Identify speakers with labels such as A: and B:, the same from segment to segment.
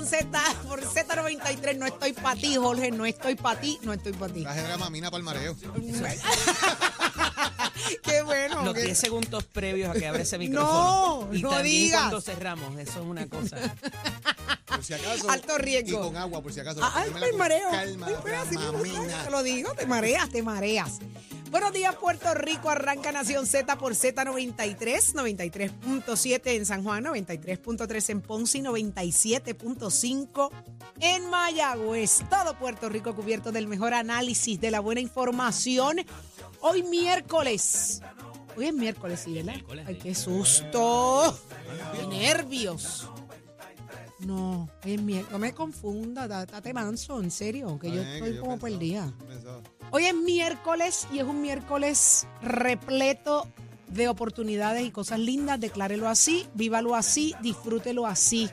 A: Nación Z por Z93. No estoy para ti, Jorge. No estoy para ti. No estoy para ti.
B: Traje Dramamina para el mareo.
A: Qué bueno.
C: Los
A: qué-
C: 10 segundos previos a que abra ese micrófono.
A: No,
C: y
A: no
C: también
A: digas.
C: cuando cerramos, eso es una cosa.
B: Por si acaso.
A: Alto riesgo.
B: Y con agua, por si acaso.
A: Ah, Ay, me mareo.
B: Calma,
A: Ay, así mismo,
B: Dramamina.
A: Te lo digo, te mareas, te mareas. Buenos días, Puerto Rico. Arranca Nación Z por Z93, 93.7 en San Juan, 93.3 en Ponce y 97.5 en Mayagüez. Todo Puerto Rico cubierto del mejor análisis, de la buena información. Hoy miércoles. Hoy es miércoles, sí, ¿verdad?
C: Miércoles,
A: Ay, qué susto. Qué nervios. No, es miércoles. No me confunda, da- date manso, en serio, que yo estoy como perdida. Hoy es miércoles y es un miércoles repleto de oportunidades y cosas lindas. Declárelo así, vívalo así, disfrútelo así.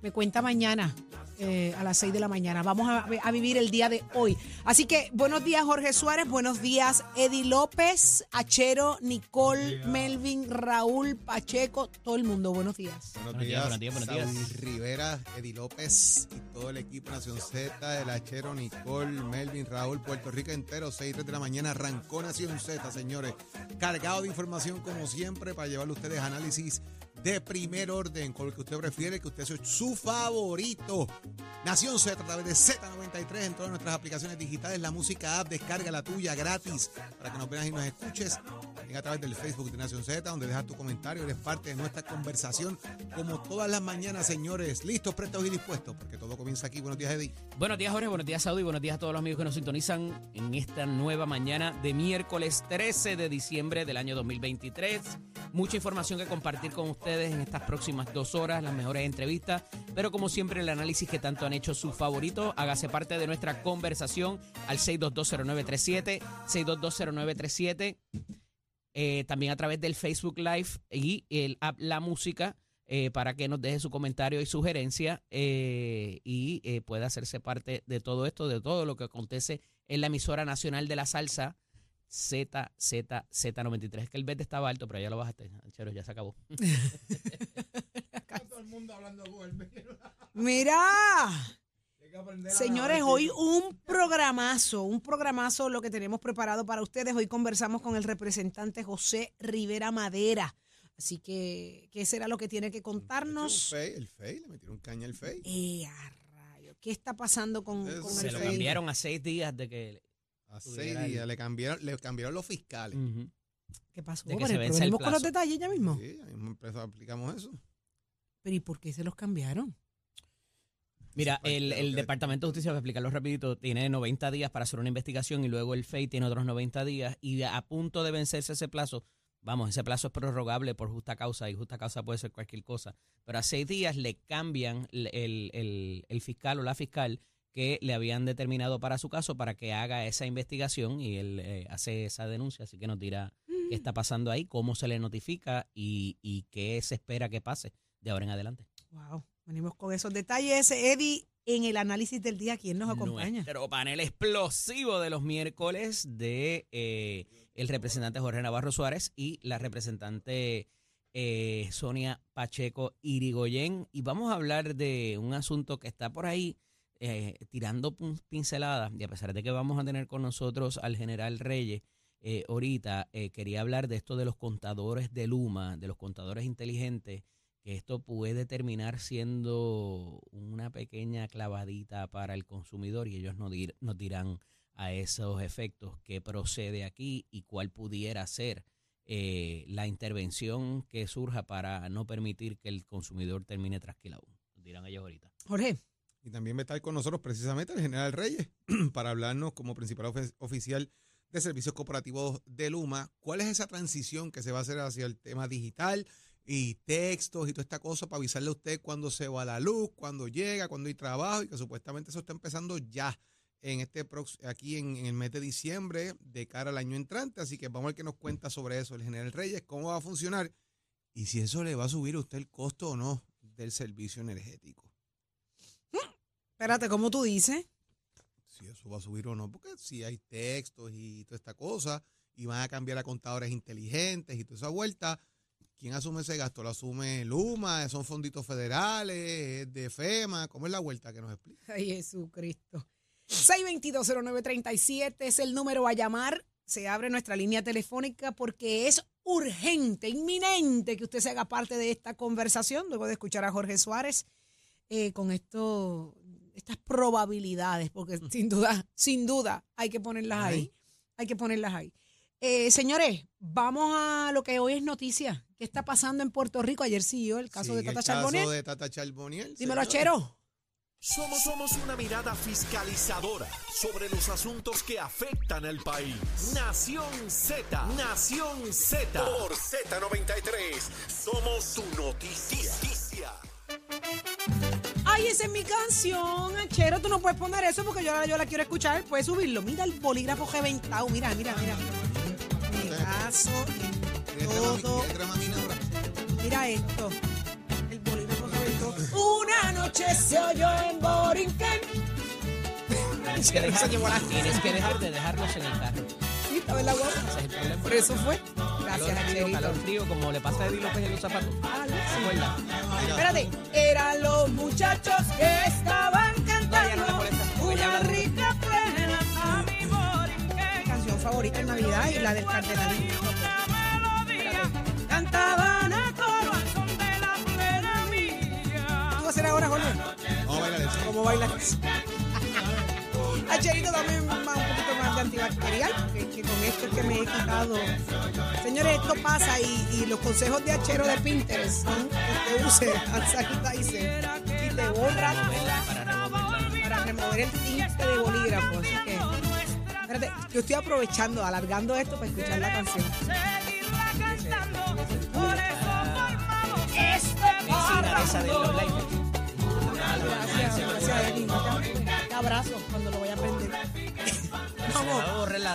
A: Me cuenta mañana eh, a las 6 de la mañana. Vamos a, a vivir el día de hoy. Así que buenos días, Jorge Suárez. Buenos días, Eddie López, Achero, Nicole, Melvin, Raúl, Pacheco, todo el mundo. Buenos días.
B: Buenos
C: Buenos días,
B: días,
C: buenos días, buenos días.
B: Rivera, Eddie López y todo el equipo Nación Z, el Achero, Nicole, Melvin, Raúl, Puerto Rico entero, 6 3 de la mañana, arrancó Nación Z, señores. Cargado de información como siempre para llevarle a ustedes análisis de primer orden, con el que usted prefiere, que usted sea su favorito. Nación Z a través de Z93 en todas nuestras aplicaciones digitales, la música app, descarga la tuya gratis para que nos veas y nos escuches. También a través del Facebook de Nación Z, donde dejas tu comentario, eres parte de nuestra conversación, como todas las mañanas, señores. Listos, prestos y dispuestos, porque todo comienza aquí. Buenos días, Eddie.
C: buenos días, Jorge. Buenos días, Saudi. Buenos días a todos los amigos que nos sintonizan en esta nueva mañana de miércoles 13 de diciembre del año 2023. Mucha información que compartir con ustedes en estas próximas dos horas, las mejores entrevistas, pero como siempre el análisis que tanto han hecho sus favoritos. Hágase parte de nuestra conversación al 6220937, 6220937. eh, también a través del Facebook Live y el app La Música eh, para que nos deje su comentario y sugerencia eh, y eh, pueda hacerse parte de todo esto, de todo lo que acontece en la emisora nacional de la salsa ZZZ93. Es que el bet estaba alto, pero ya lo bajaste. Chero, ya se acabó.
B: Todo el mundo hablando con el
A: Mira. Señores, hoy un programazo, un programazo lo que tenemos preparado para ustedes. Hoy conversamos con el representante José Rivera Madera. Así que, ¿qué será lo que tiene que contarnos?
B: El FEI, le metieron caña al FEI.
A: Eh, a rayo, ¿Qué está pasando con, con
B: se
A: el
C: lo
A: FEI?
C: cambiaron a seis días de que...
B: A seis días le cambiaron, le cambiaron los fiscales.
A: ¿Qué pasó?
C: De que se vence el
A: con los detalles ya mismo.
B: Sí, ahí mismo empezó- aplicamos eso.
A: Pero ¿y por qué se los cambiaron?
C: Mira,
B: parte
C: el, el Departamento de Justicia, para explicarlo rapidito, tiene 90 días para hacer una investigación y luego el FEI tiene otros 90 días y a punto de vencerse ese plazo, vamos, ese plazo es prorrogable por justa causa y justa causa puede ser cualquier cosa, pero a seis días le cambian el, el- el- el fiscal o la fiscal que le habían determinado para su caso para que haga esa investigación y él eh, hace esa denuncia, así que nos dirá qué está pasando ahí, cómo se le notifica y, y qué se espera que pase de ahora en adelante.
A: Wow, venimos con esos detalles. Eddie, en el análisis del día, ¿quién nos acompaña?
C: Nuestro panel explosivo de los miércoles de eh, el representante Jorge Navarro Suárez y la representante eh, Sonia Pacheco Irigoyen. Y vamos a hablar de un asunto que está por ahí eh, tirando pinceladas. Y a pesar de que vamos a tener con nosotros al general Reyes eh, ahorita, eh, quería hablar de esto de los contadores de Luma, de los contadores inteligentes que esto puede terminar siendo una pequeña clavadita para el consumidor y ellos nos, nos dirán a esos efectos qué procede aquí y cuál pudiera ser eh, la intervención que surja para no permitir que el consumidor termine trasquilado. Dirán ellos ahorita.
A: Jorge,
B: Y también va a estar con nosotros precisamente el general Reyes para hablarnos como principal oficial de servicios corporativos de Luma. ¿Cuál es esa transición que se va a hacer hacia el tema digital y textos y toda esta cosa para avisarle a usted cuando se va la luz, cuando llega, cuando hay trabajo y que supuestamente eso está empezando ya en este aquí en, en el mes de diciembre de cara al año entrante. Así que vamos a ver qué nos cuenta sobre eso el general Reyes, cómo va a funcionar y si eso le va a subir a usted el costo o no del servicio energético.
A: Espérate, ¿cómo tú dices?
B: si eso va a subir o no, porque si hay textos y toda esta cosa, y van a cambiar a contadores inteligentes y toda esa vuelta, ¿quién asume ese gasto? ¿Lo asume Luma? ¿Son fonditos federales? ¿Es de FEMA? ¿Cómo es la vuelta que nos explica?
A: Ay, Jesucristo. 6220937 es el número a llamar. Se abre nuestra línea telefónica porque es urgente, inminente que usted se haga parte de esta conversación luego de escuchar a Jorge Suárez eh, con esto, estas probabilidades, porque sin duda, sin duda hay que ponerlas ahí. Hay que ponerlas ahí. Eh, señores, vamos a lo que hoy es noticia. ¿Qué está pasando en Puerto Rico? Ayer siguió el caso de
B: Sigue
A: Tata
B: el caso de Tata Charbonnier.
A: Dímelo,
B: señor.
A: Achero.
D: Somos, somos una mirada fiscalizadora sobre los asuntos que afectan al país. Nación Z, Nación Z. Por Z93, somos su noticia.
A: Ay, esa es mi canción, Achero. Tú no puedes poner eso porque yo, la- yo la quiero escuchar. Puedes subirlo. Mira el bolígrafo reventado. Mira, mira, mira. Mi caso en
B: ¿Quieres trama-
A: todo. Mira esto. El bolígrafo reventó. Una noche se oyó en Borinquen.
C: Tienes que, dejar, tienes que dejar de dejarlos en el carro.
A: Sí, estaba en la guagua.
C: Ese es el problema.
A: Por eso fue. Gracias,
C: calor frío,
A: Acherito.
C: calor frío, como le pasa a Eddie López en los zapatos. ¿Se acuerda?
A: Espérate, eran los muchachos que estaban
C: No, ya no
A: cantando
C: molesta,
A: una
C: habla-
A: rica plena a mi Borinquen. Canción favorita en Navidad y la del cardenalito. Cantaban a coro al son de la plena mía. ¿Tú vas a hacer ahora, Jorge?
B: Vamos a bailar eso.
A: ¿Cómo bailas? Dame un antibacterial, que, que con esto es que me he quitado. Señores, esto pasa y, y los consejos de Achero de Pinterest son que usted use hand sanitizer y te borra
C: Para remover.
A: el tinte de bolígrafo. Así que, espérate, yo estoy aprovechando, alargando esto para escuchar la canción.
C: Vecina esa de los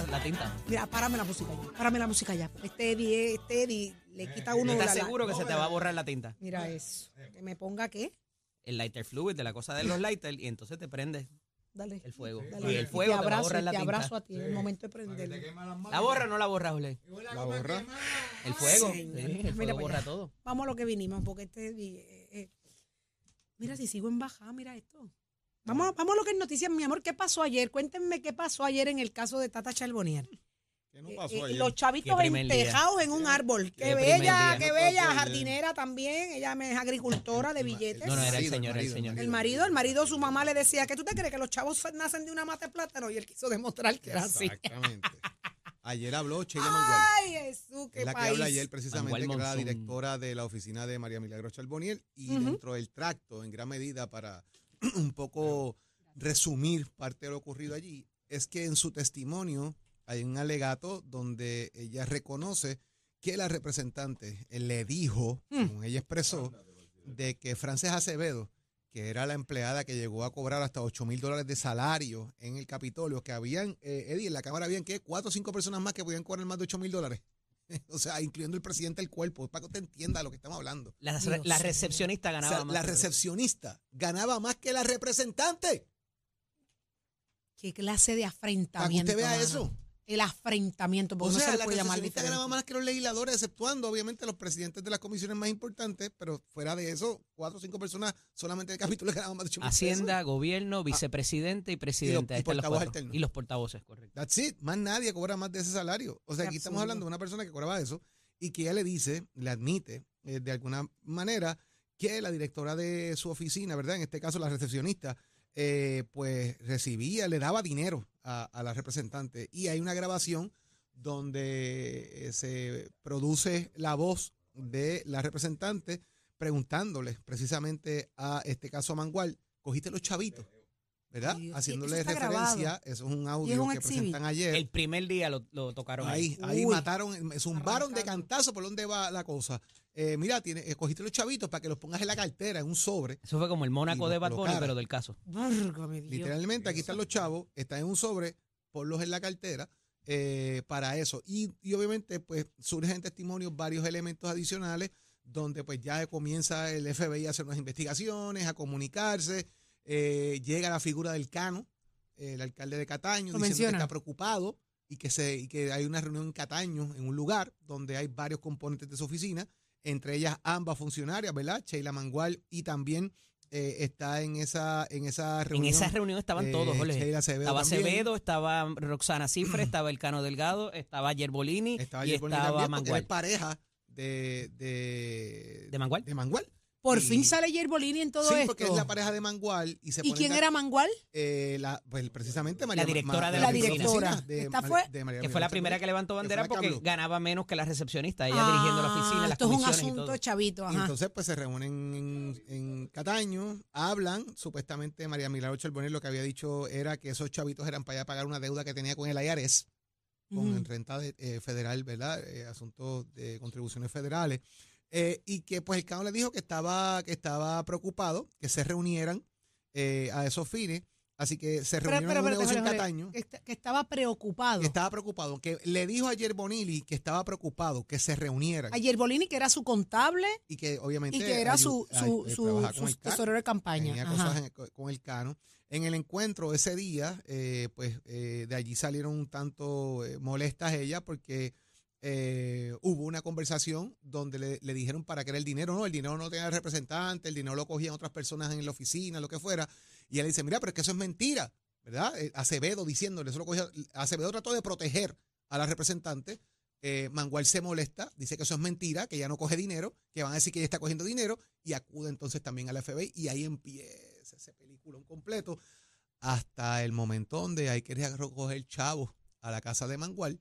C: la, la tinta.
A: Mira, párame la música ya. Párame la música ya. Este Eddie, este Eddie le quita a uno
C: ¿Estás
A: la-
C: seguro que se te va a borrar la tinta?
A: Mira eso. Que me ponga qué.
C: El lighter fluid de la cosa de los lighters y entonces te prende
A: Dale.
C: el fuego.
A: Dale.
C: Y el
A: Y
C: fuego
A: te
C: te, va a
A: abrazo,
C: borrar
A: y
C: la
A: te
C: tinta.
A: abrazo a ti en el momento de prenderlo.
C: ¿La borra o no la borra, José?
B: La borra.
C: El fuego.
A: Señor.
C: Sí, el
A: Mira
C: fuego
A: para
C: borra
A: allá.
C: todo.
A: Vamos a lo que vinimos, porque este. eh, eh, mira, si sigo en bajada, mira esto. Vamos, vamos a lo que es noticias, mi amor. ¿Qué pasó ayer? Cuéntenme qué pasó ayer en el caso de Tata Charbonnier.
B: ¿Qué no
A: Eh,
B: pasó
A: eh,
B: ayer?
A: los chavitos entejados en un árbol. Qué, bella, qué
B: ¿Qué
A: bella, jardinera también. Ella es agricultora de billetes.
C: No, no, era el
B: marido,
C: señor,
B: el
C: señor.
A: El marido, el marido, su mamá le decía, ¿qué tú te crees? Que los chavos nacen de una mata de plátano y él quiso demostrar que era así.
B: Exactamente. Ayer habló Sheila Mangual.
A: Ay, Jesús, qué
B: Es la que habla ayer precisamente, que era la directora de la oficina de María Milagro Charboniel y
A: Ujú.
B: dentro del tracto, en gran medida, para un poco resumir parte de lo ocurrido allí, es que en su testimonio hay un alegato donde ella reconoce que la representante eh, le dijo, como ella expresó, de que Frances Acevedo, que era la empleada que llegó a cobrar hasta 8 mil dólares de salario en el Capitolio, que habían, eh, Eddie, en la Cámara habían que cuatro o cinco personas más que podían cobrar más de 8 mil dólares. o sea, incluyendo el presidente del cuerpo, para que usted entienda lo que estamos hablando.
C: La, recepcionista
B: O
C: ganaba
B: sea,
C: más.
B: la
C: que-
B: recepcionista ganaba más que la representante.
A: Qué clase de
B: Para que
A: afrentamiento.
B: usted vea
A: mano.
B: eso.
A: El afrentamiento,
B: O
A: porque no
B: sea,
A: se le
B: la
A: puede llamar diferente.
B: ganaba más que los legisladores, exceptuando obviamente los presidentes de las comisiones más importantes, pero fuera de eso, cuatro o cinco personas solamente del capítulo ganaban más de 8 mil
C: Hacienda, gobierno, vicepresidente y presidente. Están los
B: portavoz
C: cuatro.
B: alternos.
C: Y los portavoces, correcto.
B: That's it. Más nadie cobra más de ese salario. O sea,
A: Qué
B: aquí estamos hablando de una persona que cobraba eso y que ella le dice, le admite eh, de alguna manera que la directora de su oficina, ¿verdad? En este caso, la recepcionista, eh, pues recibía, le daba dinero a, a la representante. Y hay una grabación donde eh, se produce la voz de la representante preguntándole precisamente a este caso a Mangual, cogiste los chavitos, ¿verdad?
A: Dios,
B: Haciéndole
A: eso
B: referencia, eso es un audio
A: un
B: que
A: exhibit.
B: presentan ayer.
C: El primer día lo, lo tocaron ahí.
B: Ahí, ahí mataron, me zumbaron de cantazo por dónde va la cosa. Eh, mira, tiene, eh, cogiste los chavitos para que los pongas en la cartera, en un sobre.
C: Eso fue como el Mónaco de Bad Bunny, pero del caso.
B: Literalmente, aquí están los chavos, están en un sobre, ponlos en la cartera eh, para eso. Y, y obviamente, pues surgen testimonios varios elementos adicionales donde pues ya comienza el FBI a hacer unas investigaciones, a comunicarse. eh, llega la figura del Cano, el alcalde de Cataño, diciendo
A: menciona.
B: que está preocupado y que, se, y que hay una reunión en Cataño, en un lugar donde hay varios componentes de su oficina, entre ellas ambas funcionarias, ¿verdad? Sheila Mangual y también eh, está en esa, en esa
C: En
B: reunión.
C: esa reunión estaban
B: eh,
C: todos, Jorge.
B: Acevedo
C: Estaba. Acevedo, estaba Roxana Cifre, estaba Elcano Delgado, estaba Yerbolini
B: Estaba
C: y
B: Yerbolini
C: estaba
B: también,
C: Mangual.
B: pareja de, de,
C: ¿De Mangual?
B: De Mangual.
A: Por
B: Y-
A: fin sale Yerbolini en todo
B: sí,
A: esto.
B: porque es la pareja de Mangual. ¿Y, se
A: ¿Y
B: ponen
A: quién era Mangual?
B: eh, la, pues precisamente María
C: directora de
A: la
B: oficina
A: directora.
B: de
A: Esta fue-
B: de María
C: Que fue la primera que levantó bandera
B: la
C: porque ganaba menos que la recepcionista, ella dirigiendo la oficina, las
A: Ah, esto es un
C: comisiones y
A: asunto
C: todo.
A: chavito,
B: Y
A: ajá.
B: entonces pues se reúnen en, en Cataño, hablan, supuestamente María Milagros Charbonnier lo que había dicho era que esos chavitos eran para allá pagar una deuda que tenía con el IRS, con
A: Ujú.
B: renta de- eh, federal, ¿verdad? Eh, asuntos de contribuciones federales. Eh, y que pues el Cano le dijo que estaba, que estaba preocupado, que se reunieran eh, a esos fines. Así que se
A: Pero,
B: reunieron
A: pero,
B: en un
A: pero,
B: negocio en Cataño.
A: que, está- que estaba preocupado.
B: Que estaba preocupado, que le dijo ayer Bonilli que estaba preocupado, que se reunieran
A: A Yerbolini, que era su contable
B: y que obviamente
A: y que era su, su,
B: ay, eh,
A: su,
B: el
A: tesorero de campaña.
B: tenía cosas en- con el Cano. En el encuentro ese día, eh, pues eh, de allí salieron un tanto eh, molestas ella porque eh, hubo una conversación donde le, dijeron para qué era el dinero. No, el dinero no tenía representante, el dinero lo cogían otras personas en la oficina, lo que fuera. Y él dice, mira, pero es que eso es mentira, ¿verdad? Eh, Acevedo diciéndole, eso lo cogía. Acevedo trató de proteger a la representante. Eh, Mangual se molesta, dice que eso es mentira, que ella no coge dinero, que van a decir que ella está cogiendo dinero y acude entonces también al FBI y ahí empieza ese película completo hasta el momento donde hay que recoger chavos a la casa de Mangual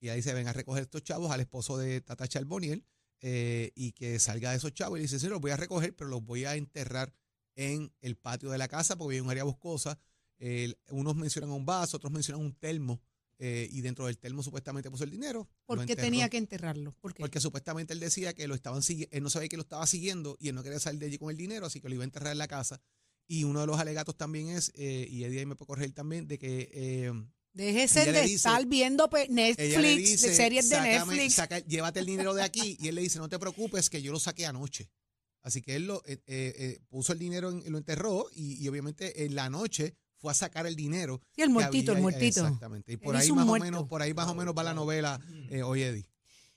B: y ahí se ven a recoger estos chavos al esposo de Tata Charboniel eh, y que salga de esos chavos y dice, sí, los voy a recoger, pero los voy a enterrar en el patio de la casa porque en un área boscosa. Unos mencionan un vaso, otros mencionan un termo eh, y dentro del termo supuestamente puso el dinero.
A: ¿Por qué tenía que enterrarlo? ¿Por qué?
B: Porque supuestamente él decía que lo estaban siguiendo, él no sabía que lo estaba siguiendo y él no quería salir de allí con el dinero, así que lo iba a enterrar en la casa. Y uno de los alegatos también es, eh, y Eddie ahí me puede corregir también, de que eh,
A: Déjese de
B: dice-
A: estar viendo Netflix,
B: dice,
A: de series de
B: "Sácame-
A: Netflix.
B: saca- llévate el dinero de aquí. Y él le dice, no te preocupes, que yo lo saqué anoche. Así que él lo, eh, eh, eh, puso el dinero, en- lo enterró y, y obviamente en la noche fue a sacar el dinero.
A: Sí, el muertito, el muertito.
B: Exactamente. Y por
A: Él
B: ahí más o menos, por ahí más o menos va la novela eh, hoy, Eddie.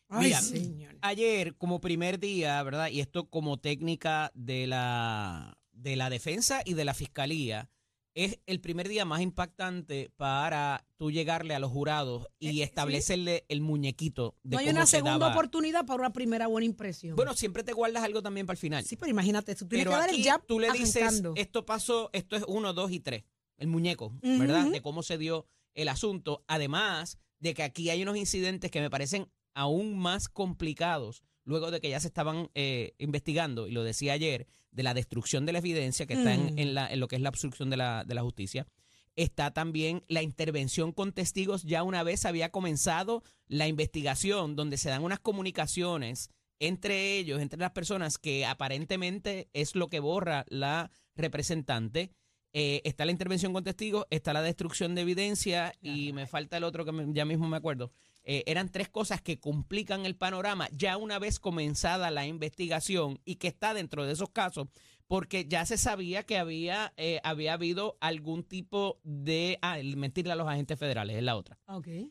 A: Ay,
C: Mira,
A: señor.
C: Ayer, como primer día, ¿verdad? Y esto como técnica de la, de la defensa y de la fiscalía, es el primer día más impactante para tú llegarle a los jurados y
A: Eh,
C: establecerle el muñequito de
A: No hay
C: cómo
A: una
C: se
A: segunda
C: daba.
A: oportunidad para una primera buena impresión.
C: Bueno, siempre te guardas algo también para el final.
A: sí, pero imagínate, tú tienes
C: Pero
A: que dar el jab
C: tú le dices, esto pasó, esto es uno, dos y tres, el muñeco. ¿verdad? De cómo se dio el asunto. Además de que aquí hay unos incidentes que me parecen aún más complicados luego de que ya se estaban eh, investigando, y lo decía ayer, de la destrucción de la evidencia que está en, en la, en lo que es la obstrucción de la, de la justicia. Está también la intervención con testigos. Ya una vez había comenzado la investigación donde se dan unas comunicaciones entre ellos, entre las personas, que aparentemente es lo que borra la representante. Eh, está la intervención con testigos, está la destrucción de evidencia y me falta el otro que me- ya mismo me acuerdo. Eh, eran tres cosas que complican el panorama ya una vez comenzada la investigación y que está dentro de esos casos porque ya se sabía que había, eh, había habido algún tipo de... Ah, el mentirle a los agentes federales es la otra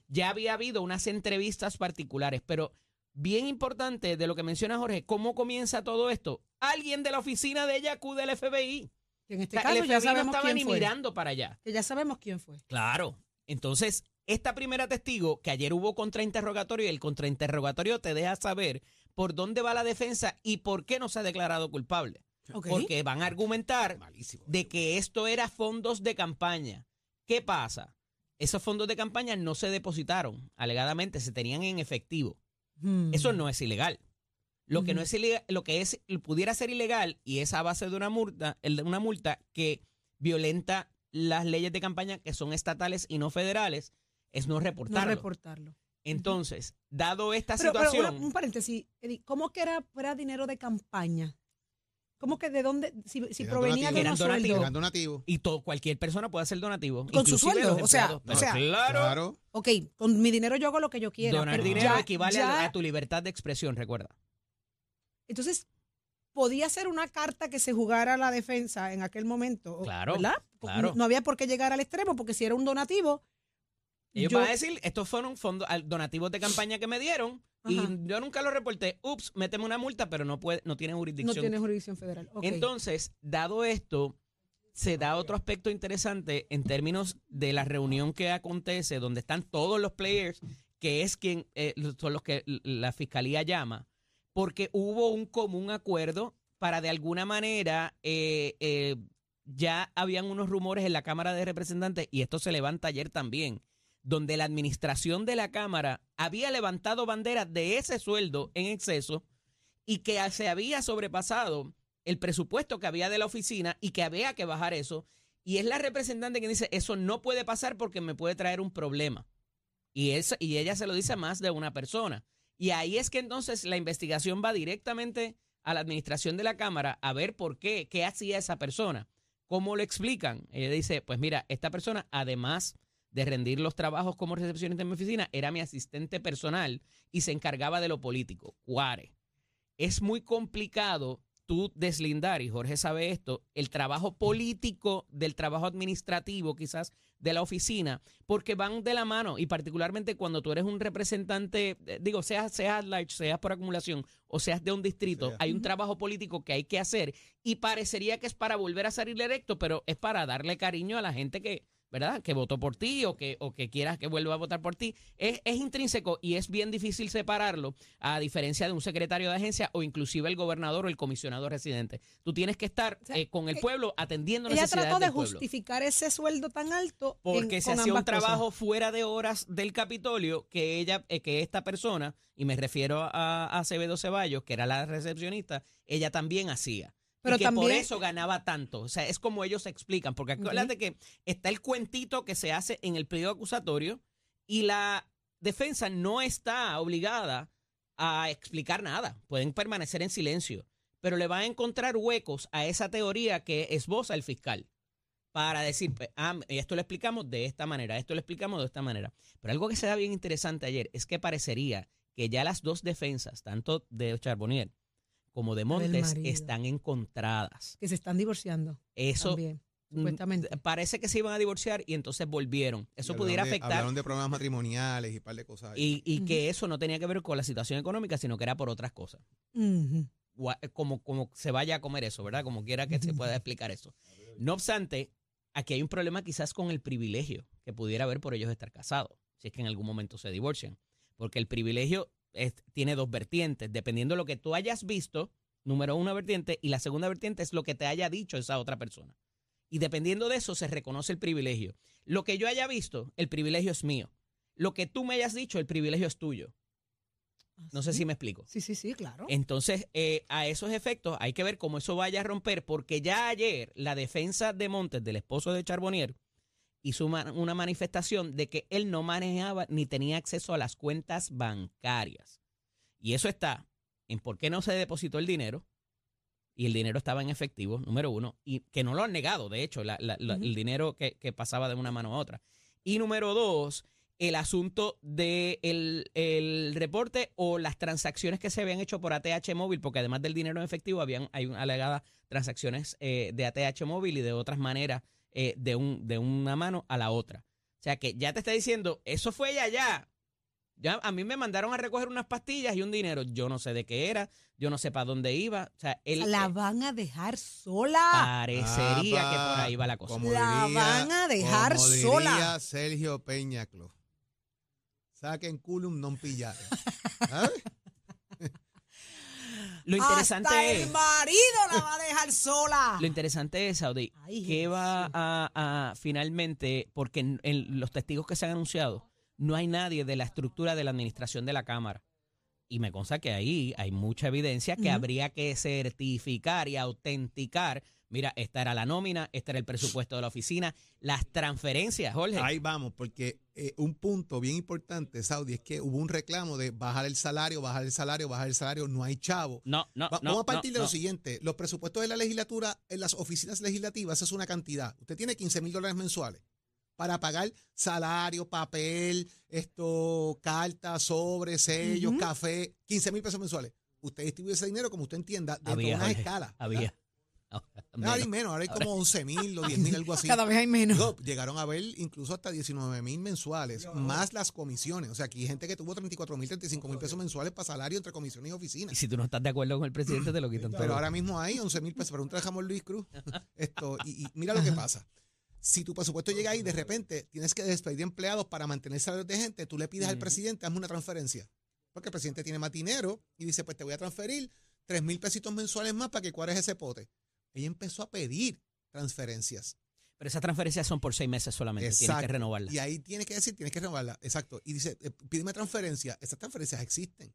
C: ya había habido unas entrevistas particulares, pero bien importante de lo que menciona Jorge, ¿cómo comienza todo esto? Alguien de la oficina de ella acude al FBI.
A: Que en este
C: O sea,
A: caso
C: el
A: ya
C: FBI no
A: sabemos
C: estaba
A: quién
C: ni
A: fue.
C: mirando para allá.
A: Que ya sabemos quién fue.
C: Claro. Entonces, esta primera testigo, que ayer hubo contrainterrogatorio, y el contrainterrogatorio te deja saber por dónde va la defensa y por qué no se ha declarado culpable. Porque van a argumentar de que esto era fondos de campaña. ¿Qué pasa? Esos fondos de campaña no se depositaron, alegadamente se tenían en efectivo.
A: Hmm.
C: Eso no es ilegal. Lo que no
A: Ujú.
C: es ilegal, lo que es pudiera ser ilegal y es a base de una multa, el de una multa que violenta las leyes de campaña que son estatales y no federales, es no
A: No
C: reportarlo.
A: reportarlo.
C: Entonces, dado esta
A: Pero, pero
C: situación,
A: una- un paréntesis, Eddie, ¿cómo que era, era dinero de campaña? ¿Cómo que de dónde? Si, provenía de un.
C: Eran
B: donativos.
C: y todo, cualquier persona puede hacer donativo.
A: Con su sueldo, o sea, o
C: Pero
A: sea,
C: claro,
B: Claro.
A: Ok, con mi dinero yo hago lo que yo quiera.
C: donar
A: pero
C: dinero
A: ya-
C: equivale a-
A: ya-
C: a tu libertad de expresión, recuerda.
A: Entonces, podía ser una carta que se jugara a la defensa en aquel momento.
C: Claro,
A: ¿Verdad?
C: claro.
A: No, no había por qué llegar al extremo, porque si era un donativo,
C: Ellos
A: Yo-
C: van a decir, estos fueron fondos donativos de campaña que me dieron y yo nunca lo reporté. Ups, méteme una multa, pero no puede, no tiene
A: no
C: jurisdicción.
A: tiene jurisdicción federal.
C: Entonces, dado esto, se da otro aspecto interesante en términos de la reunión que acontece, donde están todos los players, que es quien eh, son los que la fiscalía llama, porque hubo un común acuerdo para de alguna manera eh, eh, ya habían unos rumores en la Cámara de Representantes y esto se levanta ayer también, donde la administración de la Cámara había levantado bandera de ese sueldo en exceso y que se había sobrepasado el presupuesto que había de la oficina y que había que bajar eso. Y es la representante que dice, eso no puede pasar porque me puede traer un problema. Y, eso, y ella se lo dice a más de una persona. Y ahí es que entonces la investigación va directamente a la administración de la Cámara a ver por qué, qué hacía esa persona. ¿Cómo lo explican? Ella dice, pues mira, esta persona, además de rendir los trabajos como recepcionista en mi oficina, era mi asistente personal y se encargaba de lo político. Cuare. Es muy complicado tú deslindar, y Jorge sabe esto, el trabajo político del trabajo administrativo quizás de la oficina, porque van de la mano y particularmente cuando tú eres un representante, eh, digo, seas, seas large, seas por acumulación o seas de un distrito,
B: Sea.
C: hay un trabajo político que hay que hacer y parecería que es para volver a salir electo, pero es para darle cariño a la gente que, ¿verdad? Que votó por ti o que, o que quieras que vuelva a votar por ti. Es, es intrínseco y es bien difícil separarlo, a diferencia de un secretario de agencia o inclusive el gobernador o el comisionado residente. Tú tienes que estar
A: sea,
C: eh, con el
A: eh,
C: pueblo atendiendo
A: Ella
C: necesidades
A: trató de
C: del pueblo.
A: justificar ese sueldo tan alto. en-
C: Porque se hacía un
A: cosas.
C: trabajo fuera de horas del Capitolio que ella, eh, que esta persona, y me refiero a, a Acevedo Ceballos, que era la recepcionista, ella también hacía.
A: Pero
C: y que por eso ganaba tanto. O sea, es como ellos explican. Porque acuérdate que está el cuentito que se hace en el periodo acusatorio y la defensa no está obligada a explicar nada. Pueden permanecer en silencio. Pero le van a encontrar huecos a esa teoría que esboza el fiscal para decir, pues, ah, esto lo explicamos de esta manera, esto lo explicamos de esta manera. Pero algo que se da bien interesante ayer es que parecería que ya las dos defensas, tanto de Charbonnier como de Montes, están encontradas.
A: Que se están divorciando
C: Eso
A: también.
C: mm,
A: supuestamente.
C: parece que se iban a divorciar y entonces volvieron. Eso pudiera
B: de-
C: afectar
B: Hablaron de problemas matrimoniales y un par de cosas.
C: y, y que eso no tenía que ver con la situación económica, sino que era por otras cosas. Gua- Como, como se vaya a comer eso, ¿verdad? Como quiera que se pueda explicar eso. No obstante, aquí hay un problema quizás con el privilegio que pudiera haber por ellos estar casados, si es que en algún momento se divorcian. Porque el privilegio es- tiene dos vertientes, dependiendo de lo que tú hayas visto, número una vertiente, y la segunda vertiente es lo que te haya dicho esa otra persona. Y dependiendo de eso se reconoce el privilegio. Lo que yo haya visto, el privilegio es mío. Lo que tú me hayas dicho, el privilegio es tuyo. No sé
A: ¿Ah, ¿Sí?
C: si me explico.
A: Sí, sí, sí, claro.
C: Entonces, eh, a esos efectos hay que ver cómo eso vaya a romper, porque ya ayer la defensa de Montes, del esposo de Charbonnier, hizo una, una manifestación de que él no manejaba ni tenía acceso a las cuentas bancarias. Y eso está en por qué no se depositó el dinero, y el dinero estaba en efectivo, número uno, y que no lo han negado, de hecho, la- la- la-
A: Ujú.
C: el dinero que, que pasaba de una mano a otra. Y número dos, el asunto del de el reporte o las transacciones que se habían hecho por ATH móvil, porque además del dinero en efectivo, habían hay una- alegadas transacciones eh, de ATH móvil y de otras maneras eh, de, un, de una mano a la otra. O sea que ya te está diciendo, eso fue ya allá. Ya a mí me mandaron a recoger unas pastillas y un dinero. Yo no sé de qué era, yo no sé para dónde iba. O sea, él
A: la
C: eh,
A: van a dejar sola.
C: parecería que por ahí va la cosa.
B: Como
A: La van a dejar
B: como
A: sola.
B: diría Sergio Peñaclo. Saquen culum non pillare. ¿Sabes?
C: Lo interesante
A: Hasta
C: es.
A: el marido la va a dejar sola.
C: Lo interesante es, Saudi,
A: Ay,
C: que va a, a finalmente, porque en, en los testigos que se han anunciado, no hay nadie de la estructura de la administración de la Cámara. Y me consta que ahí hay mucha evidencia que habría que certificar y autenticar. Mira, esta era la nómina, este era el presupuesto de la oficina, las transferencias, Jorge.
B: Ahí vamos, porque eh, un punto bien importante, Saudi, es que hubo un reclamo de bajar el salario, bajar el salario, bajar el salario, no hay chavo.
C: no, no,
B: Va-
C: no.
B: Vamos a partir
C: no,
B: de lo
C: no.
B: siguiente. Los presupuestos de la legislatura en las oficinas legislativas es una cantidad. Usted tiene 15 mil dólares mensuales para pagar salario, papel, esto, cartas, sobres, sellos, café, 15 mil pesos mensuales. Usted distribuye ese dinero como usted entienda de una escala.
C: había.
B: Ahora hay menos, ahora hay como 11 mil o 10 mil, algo así.
A: Cada vez hay menos.
B: Llegaron a ver incluso hasta 19 mil mensuales, más las comisiones. O sea, aquí hay gente que tuvo 34 mil, 35 mil pesos mensuales para salario entre comisiones y
C: Y
B: oficinas.
C: si tú no estás de acuerdo con el presidente, te lo quitan todo.
B: Pero ahora mismo hay 11 mil pesos. Pregúntale a Jamón Luis Cruz. Esto, y, y mira lo que pasa. Si tu presupuesto llega ahí, de repente tienes que despedir empleados para mantener salarios de gente, tú le pides al presidente, hazme una transferencia. Porque el presidente tiene más dinero y dice, pues te voy a transferir 3 mil pesitos mensuales más para que cuadres ese pote. Ella empezó a pedir transferencias.
C: Pero esas transferencias son por seis meses solamente. Tienes que
B: Exacto.
C: renovarlas.
B: Y ahí tienes que decir, tienes que renovarla. Exacto. Y dice, eh, pídeme transferencia. Esas transferencias existen.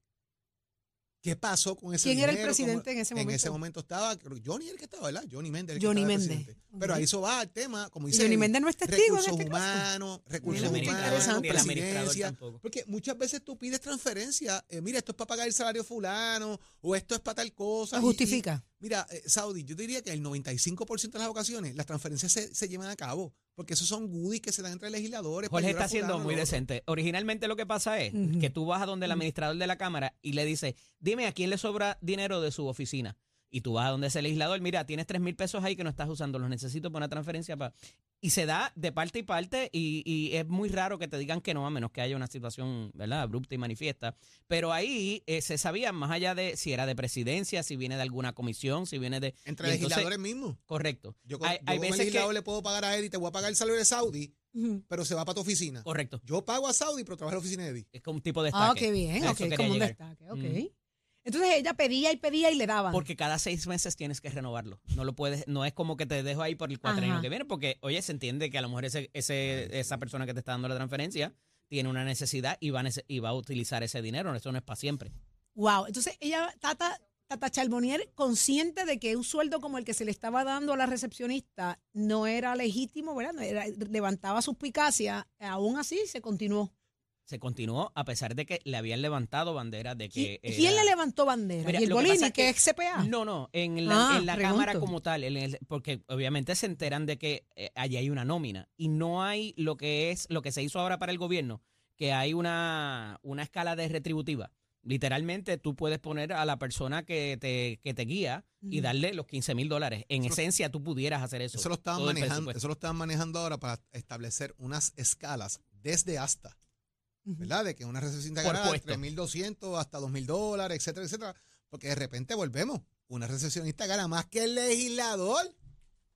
B: ¿Qué pasó con ese
A: ¿Quién era el presidente
B: ¿Cómo-
A: en ese
B: En
A: momento?
B: ese momento estaba, creo que Johnny el que estaba, ¿verdad? Johnny Méndez.
A: Johnny Méndez.
B: Pero ahí eso va al tema, como dice.
A: Johnny Méndez no es testigo en
B: recursos
A: este caso.
B: humanos, recursos
C: Ni
B: humanos,
C: ni
B: presidencia. Porque muchas veces tú pides transferencia, eh, mira, esto es para pagar el salario fulano, o esto es para tal cosa.
A: Lo
B: y- y-
A: justifica.
B: Mira, eh, Saudi, yo diría que el 95% de las ocasiones las transferencias se, se llevan a cabo, porque esos son goodies que se dan entre legisladores.
C: Jorge está siendo muy decente. Originalmente lo que pasa es que tú vas a donde el administrador de la Cámara y le dices, dime a quién le sobra dinero de su oficina. Y tú vas a donde ese legislador, mira, tienes tres mil pesos ahí que no estás usando, los necesito para una transferencia. para Y se da de parte y parte y, y es muy raro que te digan que no, a menos que haya una situación, ¿verdad?, abrupta y manifiesta. Pero ahí eh, se sabía, más allá de si era de presidencia, si viene de alguna comisión, si viene de...
B: Entre legisladores mismos.
C: Correcto.
B: Yo,
C: hay
B: yo
C: hay
B: como
C: veces
B: legislador
C: que...
B: le puedo pagar a él y te voy a pagar el salario de Saudi, pero se va para tu oficina.
C: Correcto.
B: Yo pago a Saudi, pero trabajo en la oficina de Eddie.
C: Es como un tipo de
A: Ah,
C: destaque.
A: qué bien. Ok, como un destaque. Ok.
C: Mm.
A: Entonces ella pedía y pedía y le daban.
C: Porque cada seis meses tienes que renovarlo. No lo puedes, no es como que te dejo ahí por el cuatrienio
A: Ajá.
C: que viene, porque, oye, se entiende que a lo mejor ese, ese, esa persona que te está dando la transferencia tiene una necesidad y va, a y va a utilizar ese dinero. Eso no es para siempre.
A: Wow. Entonces ella, Tata, Tata Charbonnier, consciente de que un sueldo como el que se le estaba dando a la recepcionista no era legítimo, ¿verdad? No era- levantaba suspicacia, aún así se continuó.
C: Se continuó a pesar de que le habían levantado banderas de que.
A: ¿Qui- ¿Quién le levantó bandera?
C: Mira,
A: ¿Y el Bolini, que
C: que-
A: es CPA?
C: No, no, en la,
A: Ah,
C: en la
A: pregunto.
C: Cámara como tal, en el- porque obviamente se enteran de que eh, allí hay una nómina y no hay lo que es lo que se hizo ahora para el gobierno, que hay una, una escala de retributiva. Literalmente tú puedes poner a la persona que te, que te guía y darle los 15 mil dólares. En
B: Eso-
C: esencia tú pudieras hacer eso.
B: Eso lo estaban manejando, eso lo estaban manejando ahora para establecer unas escalas desde hasta. ¿Verdad? De que una
C: Por
B: ganara
C: puesto.
B: 3.200 hasta 2.000 dólares, etcétera, etcétera. Porque de repente volvemos. Una recepcionista gana más que el legislador.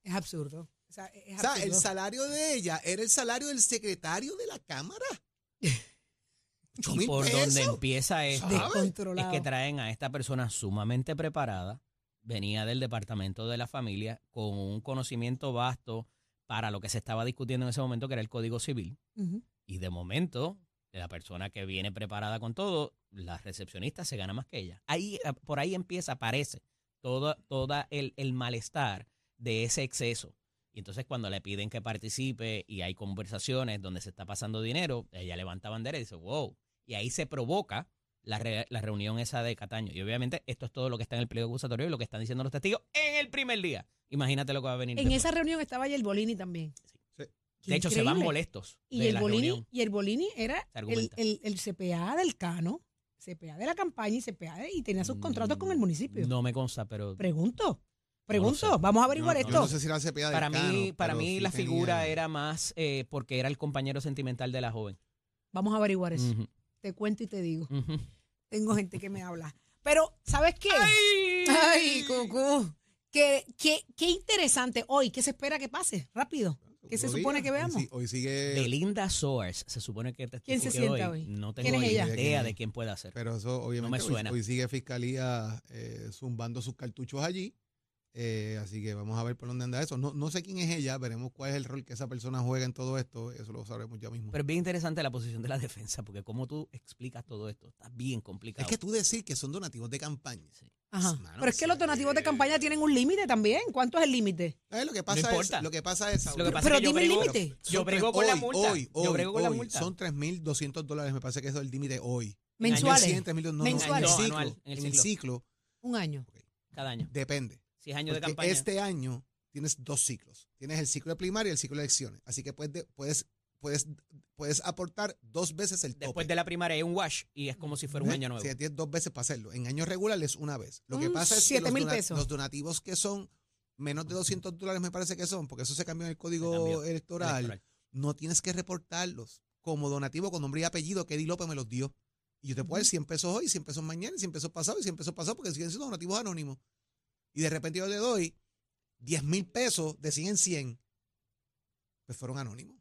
A: Es absurdo. O sea, es
B: O sea, el salario de ella era el salario del secretario de la Cámara.
C: Y por
B: pesos.
C: donde empieza es
A: Descontrolado.
C: que traen a esta persona sumamente preparada, venía del departamento de la familia, con un conocimiento vasto para lo que se estaba discutiendo en ese momento, que era el Código Civil. Y de momento, la persona que viene preparada con todo, la recepcionista se gana más que ella. Ahí, eh, por ahí empieza, aparece todo, toda el, el malestar de ese exceso. Y entonces cuando le piden que participe y hay conversaciones donde se está pasando dinero, ella levanta bandera y dice, wow. Y ahí se provoca la, re- la reunión esa de Cataño. Y obviamente esto es todo lo que está en el pliego acusatorio y lo que están diciendo los testigos en el primer día. Imagínate lo que va a venir.
A: En
C: después.
A: esa reunión estaba el Bolini también.
B: Sí.
A: Qué
C: de hecho, se van molestos.
A: Y
C: de
A: el,
C: la
A: Bolini,
C: reunión.
A: y el Bolini era el, el, el CPA del Cano, CPA de la campaña y CPA de- y tenía sus contratos con el municipio.
C: Mm, No me consta, pero
A: Pregunto, pregunto,
C: sé.
A: vamos a averiguar esto.
B: Yo no sé si era el CPA del
C: para mí,
B: Cano,
C: para mí
B: sí
C: la
B: tenía-
C: figura era más eh, porque era el compañero sentimental de la joven.
A: Vamos a averiguar eso. Te cuento y te digo. Tengo gente que me habla. Pero, ¿sabes qué? Ay, cucú. Qué, qué, qué interesante hoy. ¿Qué se espera que pase? Rápido. ¿Qué se supone
B: día.
A: que
B: Hoy
A: veamos?
B: sí- Hoy sigue
C: Belinda Soares, se supone que
A: ¿Quién se
C: testifique
A: sienta hoy?
C: No tengo
A: ¿Quién es ella?
C: idea de quién puede ser.
B: Pero eso obviamente
C: me
B: hoy-
C: suena.
B: Hoy, sigue Fiscalía eh, zumbando sus cartuchos allí. Eh, así que vamos a ver por dónde anda eso. No, no sé quién es ella, veremos cuál es el rol que esa persona juega en todo esto. Eso lo sabremos ya mismo.
C: Pero es bien interesante la posición de la defensa, porque como tú explicas todo esto, está bien complicado.
B: es que tú decir que son donativos de campaña.
C: Sí.
A: Ajá.
B: Mano,
A: Pero es que los donativos de campaña tienen un límite también. ¿Cuánto es el límite?
B: Eh, lo que pasa
C: importa.
B: es, lo que pasa es,
C: Lo que pasa
A: Pero
C: es que yo
A: dime el límite.
C: Yo brego con la multa.
B: Hoy,
C: yo
B: hoy,
C: brego con la multa.
B: Son 3.200 dólares, me parece que eso es el límite hoy.
A: Mensuales.
B: En el 100, 3.200, no, no,
A: Mensuales.
B: en el
C: No,
B: ciclo.
C: anual, en el
B: en el
C: ciclo.
B: ciclo,
A: Un año.
C: Cada año.
B: depende.
C: Si es año de
B: Porque
C: campaña.
B: este año tienes dos ciclos. Tienes el ciclo de primaria y el ciclo de elecciones. Así que puedes, de- puedes, puedes, puedes aportar dos veces el tope.
C: Después de la primaria hay un wash y es como si fuera un año nuevo.
B: Sí, tienes dos veces para hacerlo. En años regulares, una vez. Lo que
A: Mm,
B: pasa es que los,
A: mil
B: dona-
A: pesos.
B: los donativos que son menos de 200 dólares me parece que son, porque eso se cambió en el código electoral,
C: Electoral.
B: no tienes que reportarlos como donativo con nombre y apellido que Eddie López me los dio. Y yo te puedo dar 100 pesos hoy, 100 pesos mañana, y 100 pesos pasado y 100 pesos pasado porque siguen siendo donativos anónimos. Y de repente yo le doy 10 mil pesos de 100 en 100, pues fueron anónimos.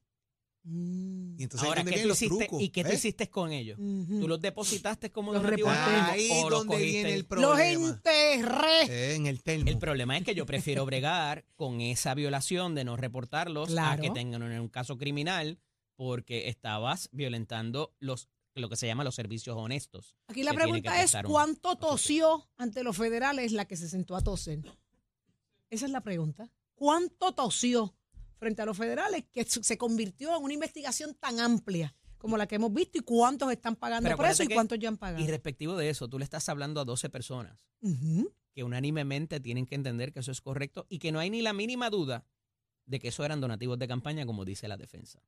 A: Mm.
B: Y entonces
C: Ahora, ¿qué tú
B: vienen los
C: hiciste,
B: trucos.
C: ¿y qué tú
B: ¿eh?
C: hiciste con ellos? ¿Tú los depositaste como
A: Los
C: anónimos
B: Ahí
C: o los
B: donde viene el
C: cogiste?
A: Los
B: problema.
A: enterré.
B: Eh, en el termo.
C: El problema es que yo prefiero bregar con esa violación de no reportarlos a que tengan un, un caso criminal porque estabas violentando los lo que se llama los servicios honestos.
A: Aquí la pregunta es,
C: un-
A: ¿cuánto tosió ante los federales la que se sentó a toser? Esa es la pregunta. ¿Cuánto tosió frente a los federales que se convirtió en una investigación tan amplia como la que hemos visto y cuántos están pagando presos
C: acuérdate
A: y cuántos ya han pagado?
C: Y respectivo de eso, tú le estás hablando a 12 personas que unánimemente tienen que entender que eso es correcto y que no hay ni la mínima duda de que eso eran donativos de campaña, como dice la defensa.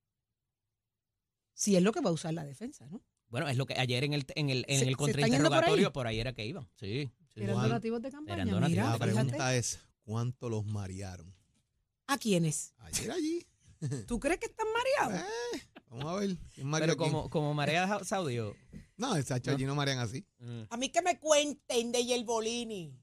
A: Si es lo que va a usar la defensa, ¿no?
C: Bueno, es lo que ayer en el, en el, en
A: Se-
C: el
A: por
C: contrainterrogatorio
A: ahí.
C: por ahí era que iban. Sí. sí.
A: Eran donativos de campaña.
C: eran donativos
A: Mira,
B: La
A: fíjate.
B: pregunta es, ¿cuánto los marearon?
A: ¿A quiénes?
B: Ayer allí.
A: ¿Tú crees que están mareados?
B: Eh, vamos a ver. ¿quién mareó
C: Pero como, como Marea Saudi.
B: No, el Sacho
C: ¿No?
B: allí no marean así.
C: Mm.
A: A mí que me cuenten de Yerbolini.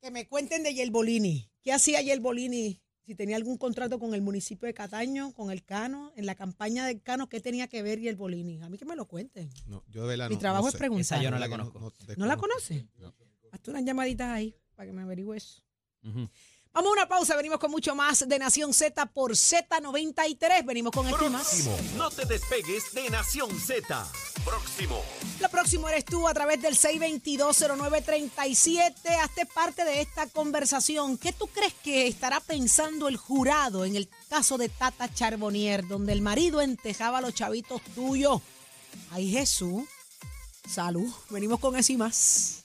A: Que me cuenten de Yerbolini. ¿Qué hacía Yerbolini? Si tenía algún contrato con el municipio de Cataño, con el Cano, en la campaña del Cano, ¿qué tenía que ver Yerbolini? A mí que me lo cuenten.
B: No, yo de verdad
A: Mi
B: no-
A: trabajo
B: no
A: es preguntar.
C: Esa yo no la conozco.
A: ¿No la conoce?
C: No.
A: Hazte unas llamaditas ahí para que me averigüe eso.
C: Ujú.
A: Vamos a una pausa, venimos con mucho más de Nación Z por Z93. Venimos con esto más.
D: No te despegues de Nación Z. Próximo.
A: Lo próximo eres tú a través del 6220937. Hazte parte de esta conversación. ¿Qué tú crees que estará pensando el jurado en el caso de Tata Charbonnier, donde el marido entejaba a los chavitos tuyos? Ay, Jesús. Salud. Venimos con eso y más.